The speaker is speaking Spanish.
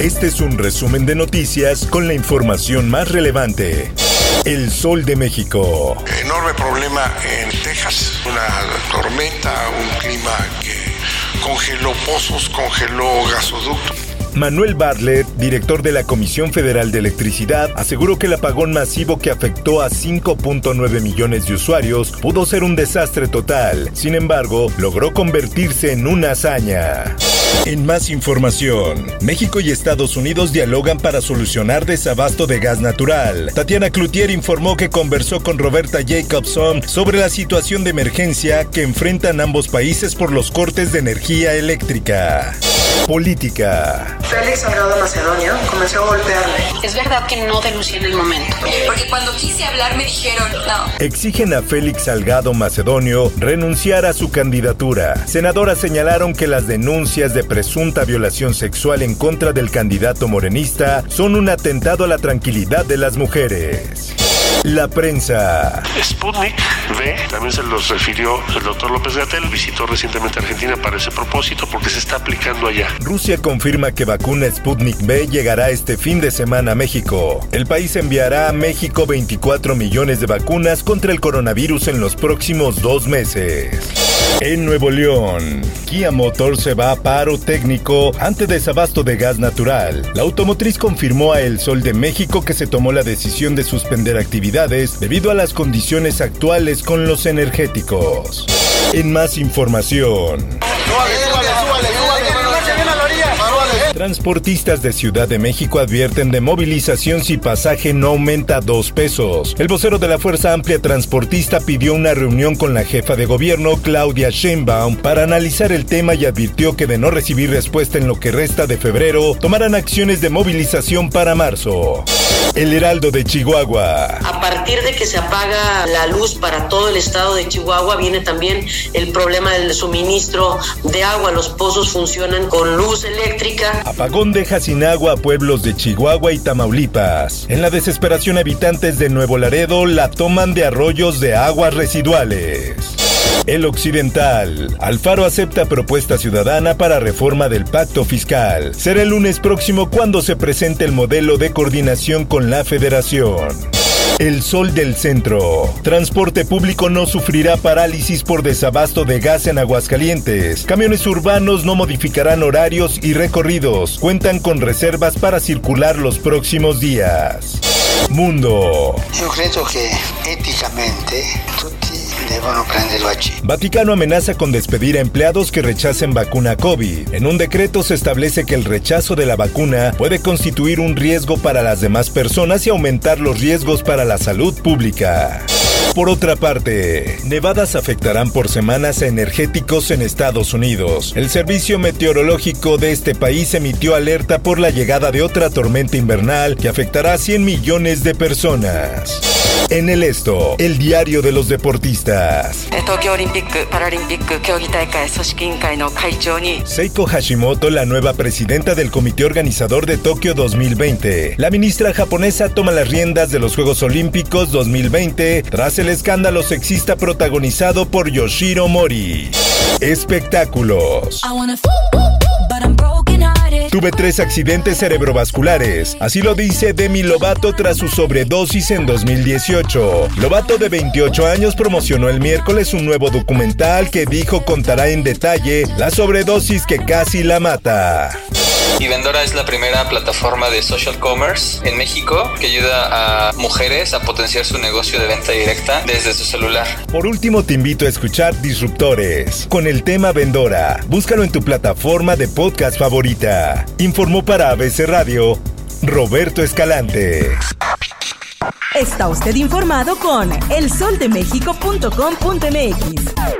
Este es un resumen de noticias con la información más relevante. El Sol de México. Enorme problema en Texas, una tormenta, un clima que congeló pozos, congeló gasoductos. Manuel Bartlett, director de la Comisión Federal de Electricidad, aseguró que el apagón masivo que afectó a 5.9 millones de usuarios pudo ser un desastre total. Sin embargo, logró convertirse en una hazaña. En más información, México y Estados Unidos dialogan para solucionar desabasto de gas natural. Tatiana Cloutier informó que conversó con Roberta Jacobson sobre la situación de emergencia que enfrentan ambos países por los cortes de energía eléctrica. Política. Félix Salgado Macedonio comenzó a golpearme. Es verdad que no denuncié en el momento. Porque cuando quise hablar me dijeron no. Exigen a Félix Salgado Macedonio renunciar a su candidatura. Senadoras señalaron que las denuncias de presunta violación sexual en contra del candidato morenista son un atentado a la tranquilidad de las mujeres. La prensa. Sputnik V, también se los refirió el doctor López Gatel, visitó recientemente Argentina para ese propósito porque se está aplicando allá. Rusia confirma que vacuna Sputnik V llegará este fin de semana a México. El país enviará a México 24 millones de vacunas contra el coronavirus en los próximos dos meses. En Nuevo León, Kia Motor se va a paro técnico ante desabasto de gas natural. La automotriz confirmó a El Sol de México que se tomó la decisión de suspender actividades debido a las condiciones actuales con los energéticos. En más información. Transportistas de Ciudad de México advierten de movilización si pasaje no aumenta dos pesos. El vocero de la Fuerza Amplia Transportista pidió una reunión con la jefa de gobierno, Claudia Sheinbaum, para analizar el tema y advirtió que de no recibir respuesta en lo que resta de febrero, tomarán acciones de movilización para marzo. El Heraldo de Chihuahua. A partir de que se apaga la luz para todo el estado de Chihuahua, viene también el problema del suministro de agua. Los pozos funcionan con luz eléctrica. Apagón deja sin agua a pueblos de Chihuahua y Tamaulipas. En la desesperación, habitantes de Nuevo Laredo la toman de arroyos de aguas residuales. El Occidental. Alfaro acepta propuesta ciudadana para reforma del pacto fiscal. Será el lunes próximo cuando se presente el modelo de coordinación con la federación. El Sol del Centro. Transporte público no sufrirá parálisis por desabasto de gas en Aguascalientes. Camiones urbanos no modificarán horarios y recorridos. Cuentan con reservas para circular los próximos días. Mundo. Yo creo que éticamente Vaticano amenaza con despedir a empleados que rechacen vacuna COVID. En un decreto se establece que el rechazo de la vacuna puede constituir un riesgo para las demás personas y aumentar los riesgos para la salud pública. Por otra parte, nevadas afectarán por semanas a energéticos en Estados Unidos. El Servicio Meteorológico de este país emitió alerta por la llegada de otra tormenta invernal que afectará a 100 millones de personas. En el esto, el diario de los deportistas. Seiko Hashimoto, la nueva presidenta del comité organizador de Tokio 2020. La ministra japonesa toma las riendas de los Juegos Olímpicos 2020 tras el escándalo sexista protagonizado por Yoshiro Mori. Espectáculos. Tuve tres accidentes cerebrovasculares, así lo dice Demi Lovato tras su sobredosis en 2018. Lovato de 28 años promocionó el miércoles un nuevo documental que dijo contará en detalle la sobredosis que casi la mata. Y Vendora es la primera plataforma de social commerce en México que ayuda a mujeres a potenciar su negocio de venta directa desde su celular. Por último, te invito a escuchar Disruptores con el tema Vendora. Búscalo en tu plataforma de podcast favorita. Informó para ABC Radio Roberto Escalante. Está usted informado con elsoldemexico.com.mx.